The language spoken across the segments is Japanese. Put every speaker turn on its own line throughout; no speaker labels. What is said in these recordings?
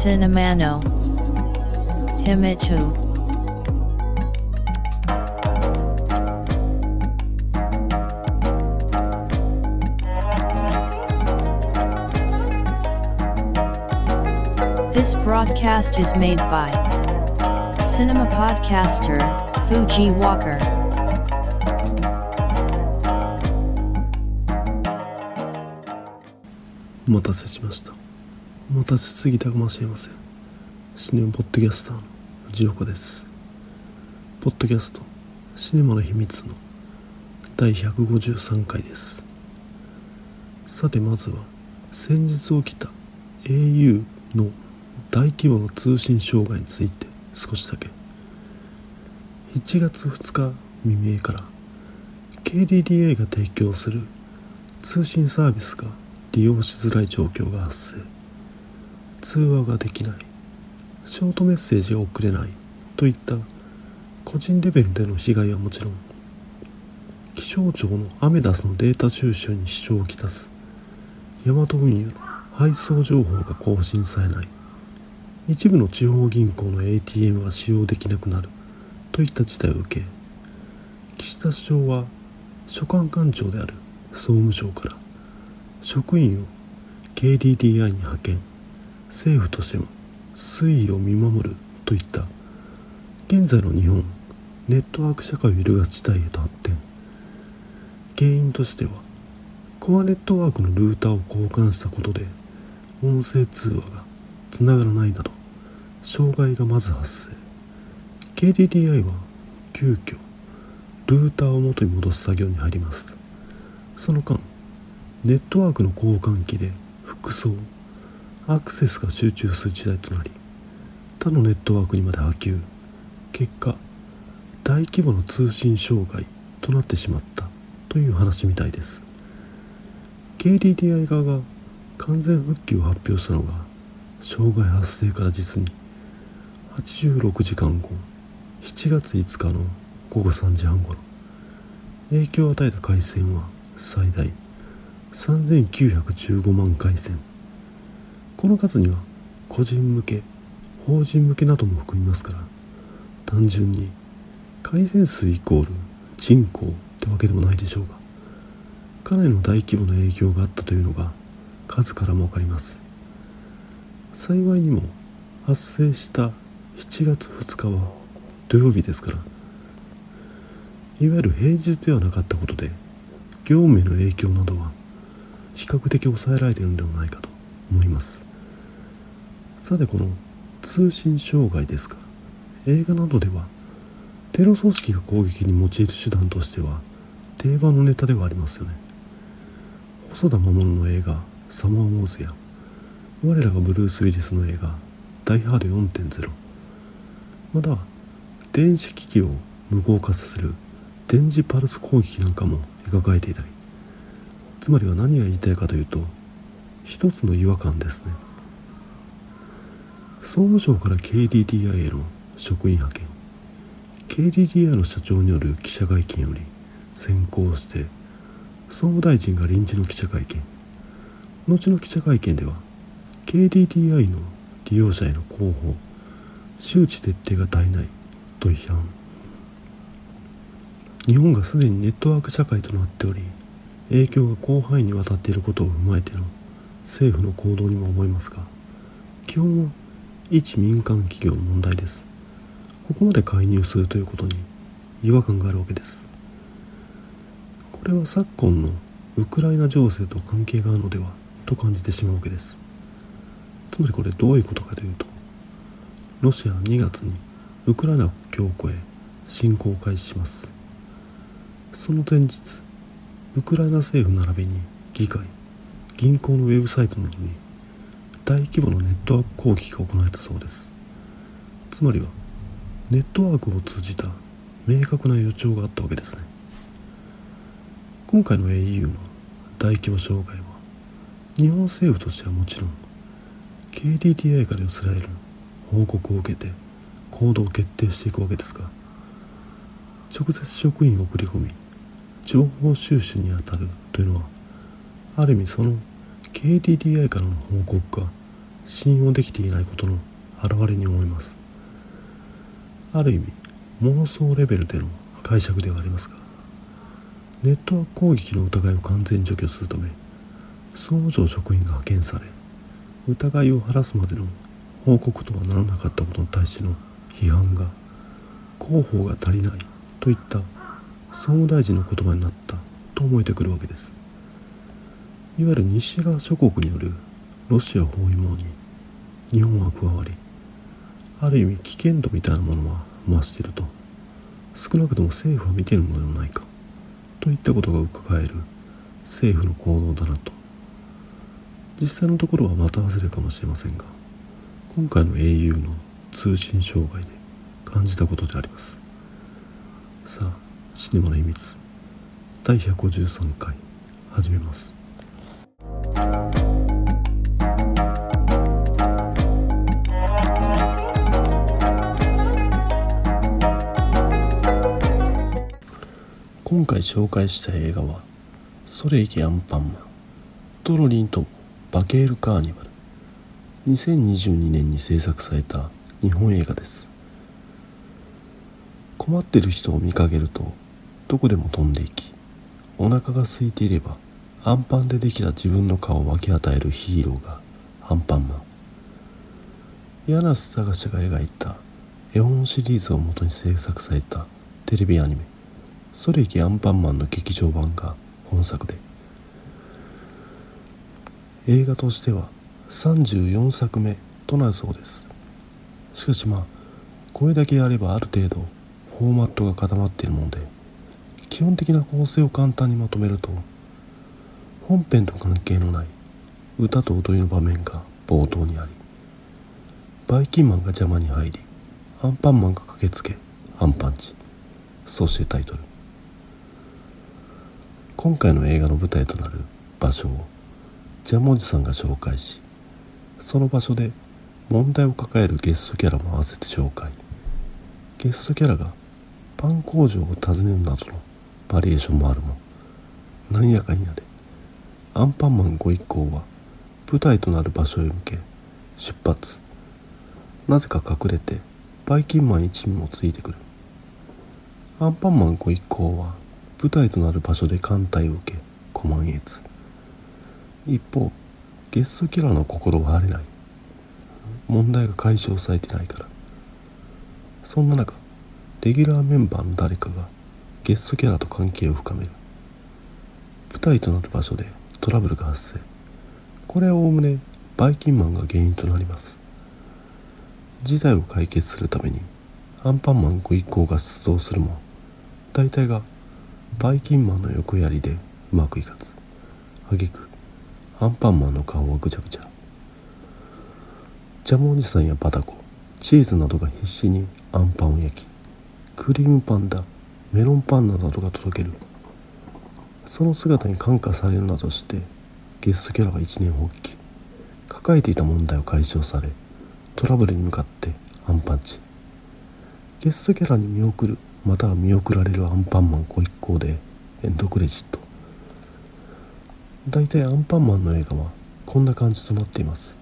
Cinemano Himitu This broadcast is made by Cinema Podcaster Fuji Walker.
お待たせしました 待たせすぎたかもしれません。シネマポッドキャスターの藤岡です。ポッドキャストシネマの秘密の第153回です。さてまずは先日起きた au の大規模な通信障害について少しだけ。1月2日未明から KDDA が提供する通信サービスが利用しづらい状況が発生。通話ができない。ショートメッセージが送れない。といった個人レベルでの被害はもちろん気象庁のアメダスのデータ収集に支障をきたす。ヤマト運輸の配送情報が更新されない。一部の地方銀行の ATM が使用できなくなる。といった事態を受け岸田首相は所管官庁である総務省から職員を KDDI に派遣。政府としても推移を見守るといった現在の日本ネットワーク社会を揺るがす事態へと発展。原因としてはコアネットワークのルーターを交換したことで音声通話がつながらないなど障害がまず発生。KDDI は急遽ルーターを元に戻す作業に入ります。その間ネットワークの交換機で複層アクセスが集中する時代となり他のネットワークにまで波及。結果大規模な通信障害となってしまったという話みたいです。KDDI 側が完全復旧を発表したのが障害発生から実に86時間後7月5日の午後3時半ごろ影響を与えた回線は最大3915万回線。この数には個人向け法人向けなども含みますから単純に回線数イコール人口ってわけでもないでしょうがかなりの大規模な影響があったというのが数からも分かります幸いにも発生した7月2日は土曜日ですからいわゆる平日ではなかったことで業務への影響などは比較的抑えられているのではないかと思いますさてこの通信障害ですが映画などではテロ組織が攻撃に用いる手段としては定番のネタではありますよね。細田守の映画「サマーウォーズ」や我らがブルース・ウィリスの映画「ダイ・ハード4.0」また電子機器を無効化させる電磁パルス攻撃なんかも描かれていたり。つまりは何が言いたいかというと一つの違和感ですね。総務省から KDDI への職員派遣。KDDI の社長による記者会見より先行して総務大臣が臨時の記者会見。後の記者会見では KDDI の利用者への広報周知徹底が足りないと批判。日本がすでにネットワーク社会となっており影響が広範囲にわたっていることを踏まえての政府の行動にも思いますが基本は一民間企業問題です。ここまで介入するということに違和感があるわけです。これは昨今のウクライナ情勢と関係があるのではと感じてしまうわけです。つまりこれどういうことかというとロシアは2月にウクライナ国境を越え侵攻を開始します。その前日ウクライナ政府並びに議会銀行のウェブサイトなどに大規模なネットワーク攻撃が行われたそうです。つまりはネットワークを通じた明確な予兆があったわけですね。今回の au の大規模障害は日本政府としてはもちろん KDDI から寄せられる報告を受けて行動を決定していくわけですが直接職員を送り込み情報収集に当たるというのはある意味その KDDI からの報告が信用できていないことの表れに思います。ある意味妄想レベルでの解釈ではありますがネットワーク攻撃の疑いを完全除去するため総務省職員が派遣され疑いを晴らすまでの報告とはならなかったことに対しての批判が広報が足りないといった総務大臣の言葉になったと思えてくるわけです。いわゆる西側諸国によるロシア包囲網に日本は加わりある意味危険度みたいなものは増していると少なくとも政府は見ているのではないかといったことが伺える政府の行動だなと。実際のところはまた忘れるかもしれませんが今回の au の通信障害で感じたことであります。さあシネマの秘密第153回始めます。今回紹介した映画は「ソレイキアンパンマン」「トロリンとバケールカーニバル」2022年に制作された日本映画です。困ってる人を見かけるとどこでも飛んでいきお腹が空いていればアンパンでできた自分の顔を分け与えるヒーローがアンパンマ。ン柳瀬隆が描いた絵本シリーズをもとに制作されたテレビアニメ「それいきアンパンマン」の劇場版が本作で。映画としては34作目となるそうです。しかしまあこれだけやればある程度フォーマットが固まっているもので基本的な構成を簡単にまとめると本編と関係のない歌と踊りの場面が冒頭にありバイキンマンが邪魔に入りアンパンマンが駆けつけアンパンチ。そしてタイトル。今回の映画の舞台となる場所をジャムおじさんが紹介しその場所で問題を抱えるゲストキャラも合わせて紹介。ゲストキャラがパン工場を訪ねるなどのバリエーションもあるも何やかんやでアンパンマンご一行は舞台となる場所へ向け出発。なぜか隠れてバイキンマン一味もついてくる。アンパンマンご一行は舞台となる場所で艦隊を受けコマンエツ一方ゲストキャラの心は晴れない。問題が解消されてないから。そんな中レギュラーメンバーの誰かがゲストキャラと関係を深める。舞台となる場所でトラブルが発生。これはおおむねバイキンマンが原因となります。事態を解決するためにアンパンマンご一行が出動するも大体がバイキンマンの横やりでうまくいかず。挙句アンパンマンの顔はぐちゃぐちゃ。ジャムおじさんやバタコ。チーズなどが必死にアンパンを焼きクリームパンダメロンパンなどが届ける。その姿に感化されるなどしてゲストキャラが一年発起。抱えていた問題を解消されトラブルに向かってアンパンチ。ゲストキャラに見送る。また見送られるアンパンマンご一行でエンドクレジット。大体アンパンマンの映画はこんな感じとなっています。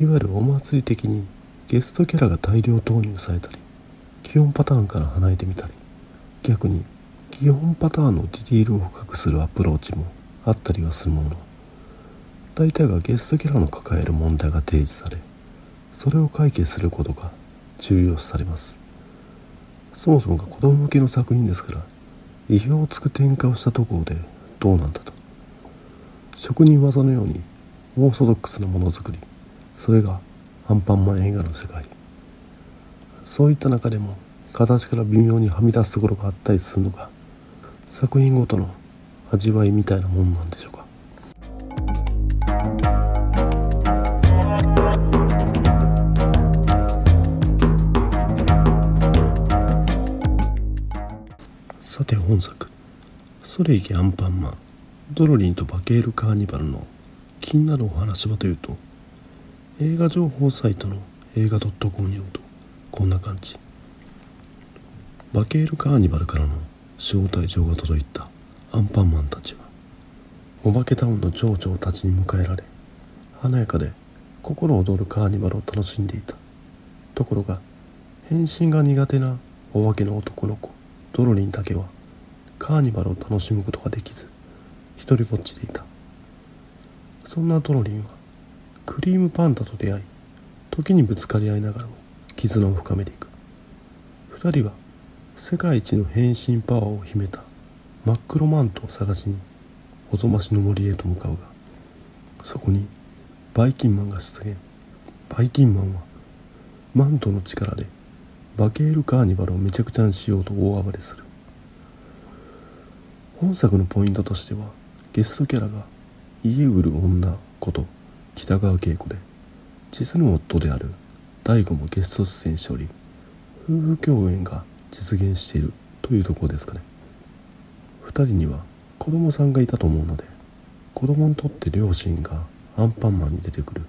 いわゆるお祭り的にゲストキャラが大量投入されたり基本パターンから離れてみたり逆に基本パターンのディティールを深くするアプローチもあったりはするものの。大体がゲストキャラの抱える問題が提示されそれを解決することが重要視されます。そもそもが子供向けの作品ですから意表をつく展開をしたところでどうなんだと。職人技のようにオーソドックスなものづくりそれがアンパンマン映画の世界。そういった中でも形から微妙にはみ出すところがあったりするのが作品ごとの味わいみたいなもんなんでしょうか。て本作「それいけアンパンマン」ドロリンとバケールカーニバルの気になるお話はというと映画情報サイトの映画 .com によるとこんな感じ。バケールカーニバルからの招待状が届いたアンパンマンたちはお化けタウンの町長たちに迎えられ華やかで心躍るカーニバルを楽しんでいた。ところが変身が苦手なお化けの男の子ドロリンだけはカーニバルを楽しむことができず一人ぼっちでいた。そんなドロリンはクリームパンダと出会い時にぶつかり合いながらも絆を深めていく。二人は世界一の変身パワーを秘めた真っ黒マントを探しにおぞましの森へと向かうがそこにバイキンマンが出現。バイキンマンはマントの力でバケールカーニバルをめちゃくちゃにしようと大暴れする。本作のポイントとしてはゲストキャラが家売る女こと北川景子で実の夫である大悟もゲスト出演しており夫婦共演が実現しているというところですかね。2人には子供さんがいたと思うので子供にとって両親がアンパンマンに出てくる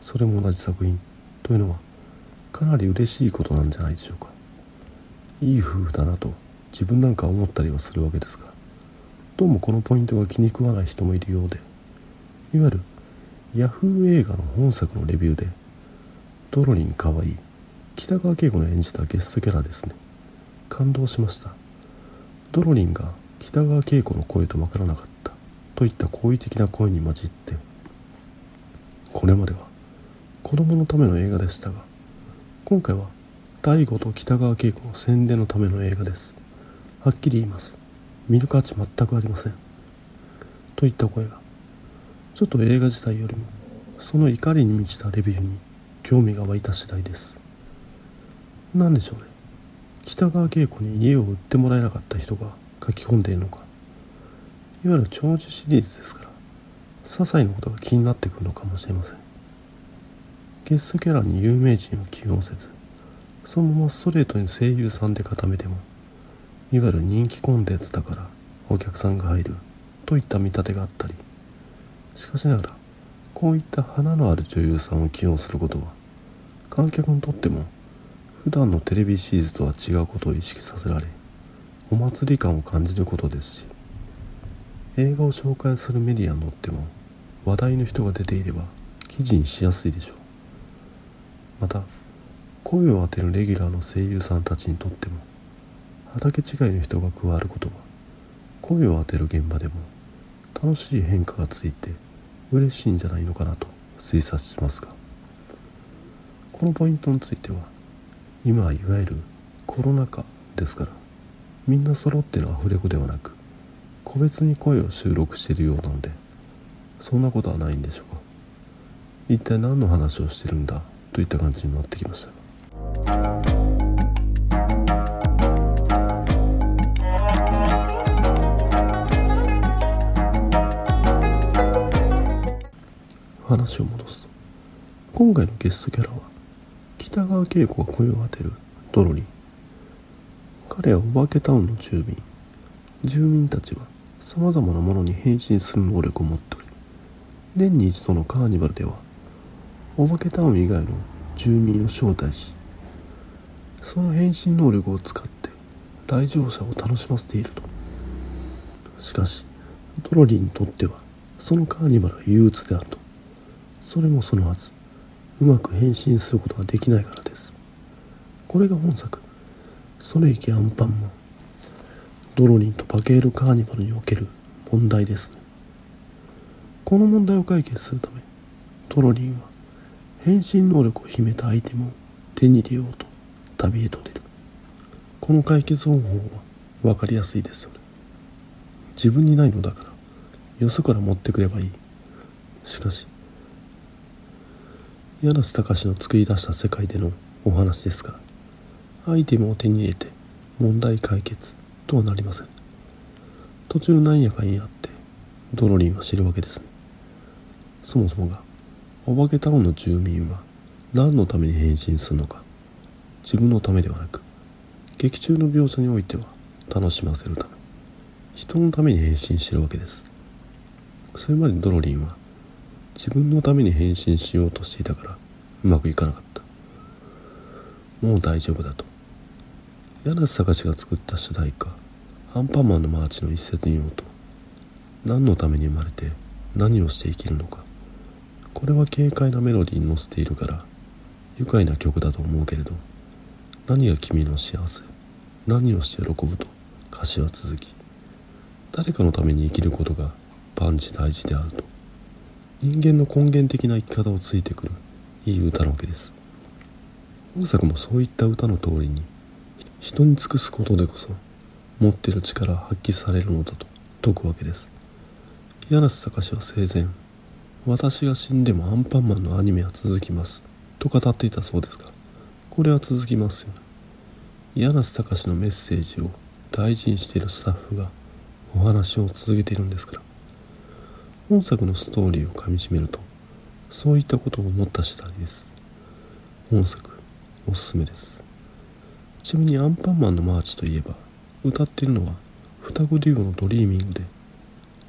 それも同じ作品というのはかなり嬉しいことなんじゃないでしょうか。いい夫婦だなと自分なんか思ったりはするわけですがどうもこのポイントが気に食わない人もいるようでいわゆるヤフー映画の本作のレビューでドロリンかわいい北川景子の演じたゲストキャラですね。感動しました。ドロリンが北川景子の声とわからなかったといった好意的な声に混じってこれまでは子供のための映画でしたが今回は大悟と北川景子の宣伝のための映画です。はっきり言います。見る価値全くありません。といった声が。ちょっと映画自体よりもその怒りに満ちたレビューに興味が湧いた次第です。何でしょうね。北川景子に家を売ってもらえなかった人が書き込んでいるのか。いわゆる長寿シリーズですから些細なことが気になってくるのかもしれません。ゲストキャラに有名人を起用せずそのままストレートに声優さんで固めてもいわゆる人気コンテンツだからお客さんが入るといった見立てがあったり。しかしながらこういった花のある女優さんを起用することは観客にとっても普段のテレビシリーズとは違うことを意識させられお祭り感を感じることですし映画を紹介するメディアにとっても話題の人が出ていれば記事にしやすいでしょう。また声を当てるレギュラーの声優さんたちにとっても畑違いの人が加わることは声を当てる現場でも楽しい変化がついて嬉しいんじゃないのかなと推察しますが。このポイントについては今はいわゆるコロナ禍ですからみんな揃ってのアフレコではなく個別に声を収録しているようなのでそんなことはないんでしょうか。一体何の話をしてるんだといった感じになってきました。話を戻すと今回のゲストキャラは北川景子が声を当てるドロリン。彼はお化けタウンの住民住民たちはさまざまなものに変身する能力を持っており年に一度のカーニバルではお化けタウン以外の住民を招待しその変身能力を使って来場者を楽しませていると。しかしドロリンにとってはそのカーニバルは憂鬱であると。それもそのはず。うまく変身することができないからです。これが本作「ソレイキアンパンマン」ドロリンとパケールカーニバルにおける問題ですね。この問題を解決するためドロリンは変身能力を秘めたアイテムを手に入れようと旅へと出る。この解決方法は分かりやすいですよね。自分にないのだからよそから持ってくればいい。しかし柳瀬隆の作り出した世界でのお話ですからアイテムを手に入れて問題解決とはなりません。途中なんやかんやってドロリンは知るわけですね。そもそもがお化けタウンの住民は何のために変身するのか自分のためではなく劇中の描写においては楽しませるため人のために変身してるわけです。それまでドロリンは自分のために変身しようとしていたからうまくいかなかった。もう大丈夫だと。柳瀬隆が作った主題歌「アンパンマンのマーチ」の一節に言おうと。何のために生まれて何をして生きるのか。これは軽快なメロディーに乗せているから愉快な曲だと思うけれど何が君の幸せ何をして喜ぶと歌詞は続き誰かのために生きることが万事大事であると。人間の根源的な生き方をついてくる。いい歌なわけです。本作もそういった歌の通りに人に尽くすことでこそ持っている力は発揮されるのだと説くわけです。柳瀬隆は生前私が死んでもアンパンマンのアニメは続きますと語っていたそうですがこれは続きますよね。柳瀬隆のメッセージを大事にしているスタッフがお話を続けているんですから本作のストーリーをかみしめるとそういったことを思った次第です。本作おすすめです。ちなみにアンパンマンのマーチといえば歌っているのは双子デュオのドリーミングで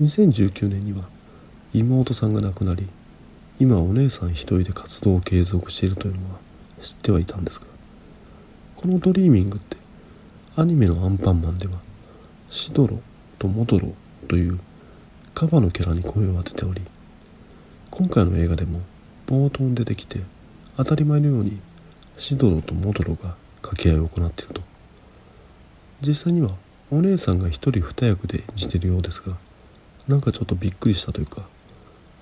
2019年には妹さんが亡くなり今お姉さん一人で活動を継続しているというのは知ってはいたんですがこのドリーミングってアニメのアンパンマンではシドロとモドロというカバのキャラに声を当てており今回の映画でも冒頭に出てきて当たり前のようにシドロとモドロが掛け合いを行っていると。実際にはお姉さんが一人二役で演じているようですがなんかちょっとびっくりしたというか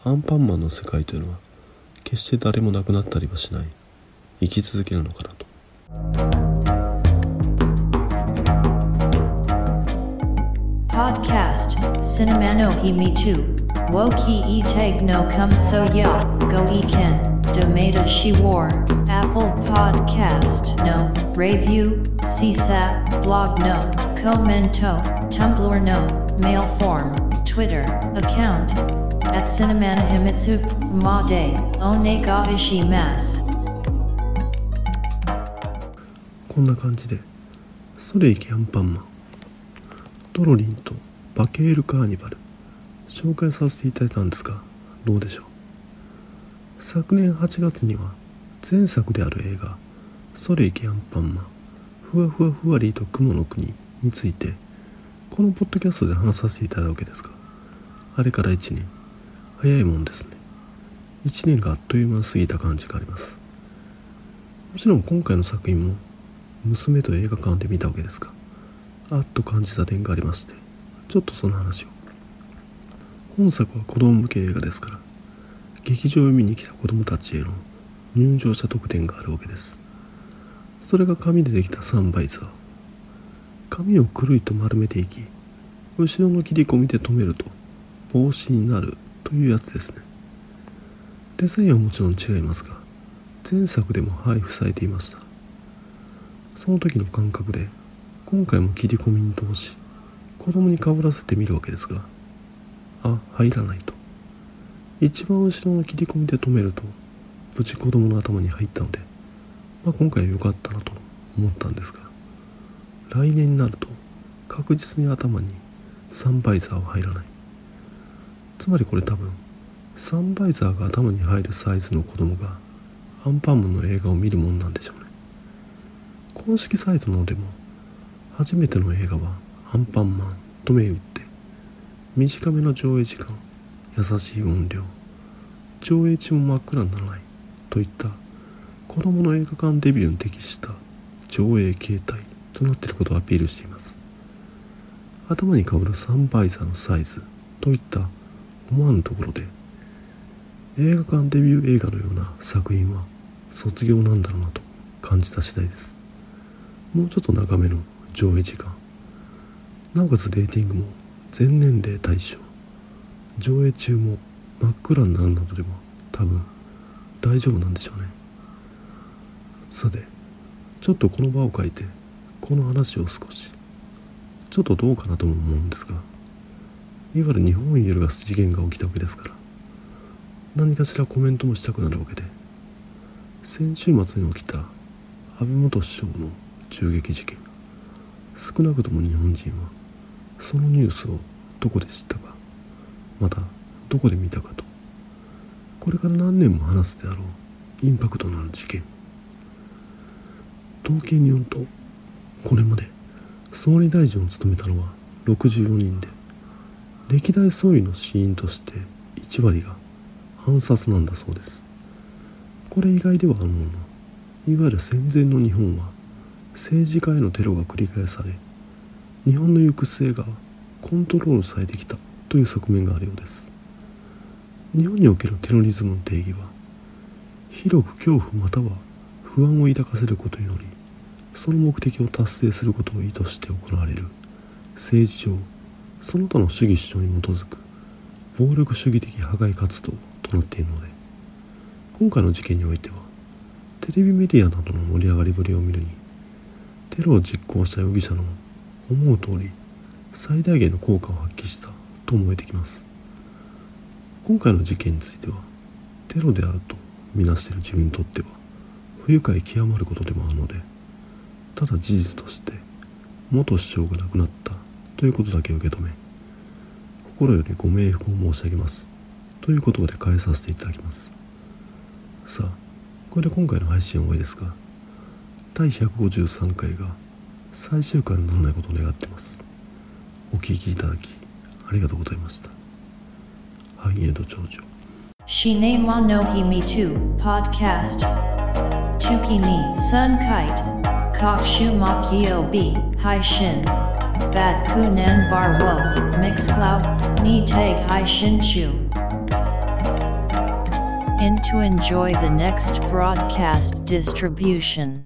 アンパンマンの世界というのは決して誰も亡くなったりはしない生き続けるのかなと。
Podcast. Cinemano He Me Too Wo Ki E Tag No Come So Ya Go E Ken Domata She War Apple Podcast No Review CSAP Blog No Commento Tumblr No Mail Form Twitter account at Cinemana Himitsu Ma De Onega Ishimasu
こんな感じでそれいけアンパンマンドロリンと バケールカーニバル。紹介させていただいたんですがどうでしょう。昨年8月には前作である映画「それいけアンパンマンふわふわふわりと雲の国」についてこのポッドキャストで話させていただいたわけですがあれから1年。早いもんですね。1年があっという間過ぎた感じがあります。もちろん今回の作品も娘と映画館で見たわけですがあっと感じた点がありましてちょっとその話を。本作は子供向け映画ですから劇場を見に来た子供たちへの入場者特典があるわけです。それが紙でできたサンバイザー紙をくるりと丸めていき後ろの切り込みで留めると帽子になるというやつですね。デザインはもちろん違いますが前作でも配布されていました。その時の感覚で今回も切り込みに通し子供にかぶらせてみるわけですが。あ入らないと。一番後ろの切り込みで止めると無事子供の頭に入ったので、まあ、今回は良かったなと思ったんですが。来年になると確実に頭にサンバイザーは入らない。つまりこれ多分サンバイザーが頭に入るサイズの子供がアンパンマンの映画を見るもんなんでしょうね。公式サイトのでも初めての映画はアンパンマンと銘打って。短めの上映時間優しい音量。上映中も真っ暗にならないといった子供の映画館デビューに適した上映形態となっていることをアピールしています。頭にかぶるサンバイザーのサイズといった思わぬところで映画館デビュー映画のような作品は卒業なんだろうなと感じた次第です。もうちょっと長めの上映時間。なおかつレーティングも全年齢対象。上映中も真っ暗になるなどでも多分大丈夫なんでしょうね。さてちょっとこの場を変えてこの話を少し。ちょっとどうかなとも思うんですがいわゆる日本を揺るがす事件が起きたわけですから何かしらコメントもしたくなるわけで先週末に起きた安倍元首相の銃撃事件少なくとも日本人はそのニュースをどこで知ったかまたどこで見たかとこれから何年も話すであろうインパクトのある事件。統計によるとこれまで総理大臣を務めたのは64人で歴代総理の死因として1割が暗殺なんだそうです。これ以外ではあるものいわゆる戦前の日本は政治家へのテロが繰り返され日本の行く末がコントロールされてきたという側面があるようです。日本におけるテロリズムの定義は広く恐怖または不安を抱かせることによりその目的を達成することを意図して行われる。政治上その他の主義主張に基づく暴力主義的破壊活動となっているので今回の事件においてはテレビメディアなどの盛り上がりぶりを見るにテロを実行した容疑者の思う通り最大限の効果を発揮したと思えてきます。今回の事件についてはテロであるとみなしている自分にとっては不愉快極まることでもあるのでただ事実として元首相が亡くなったということだけ受け止め心よりご冥福を申し上げますということで返させていただきます。さあこれで今回の配信は終わりですが第153回が最終回にならないことを願っていますお聴きいただきありがとうございました繁栄と長女
Shine wa no himi tu podcast. Tuki ni sun kite. Kokshu Makiobi hai shin. Bat kunan bar wo mix cloud ni tag hai shin chu. In to enjoy the next broadcast distribution.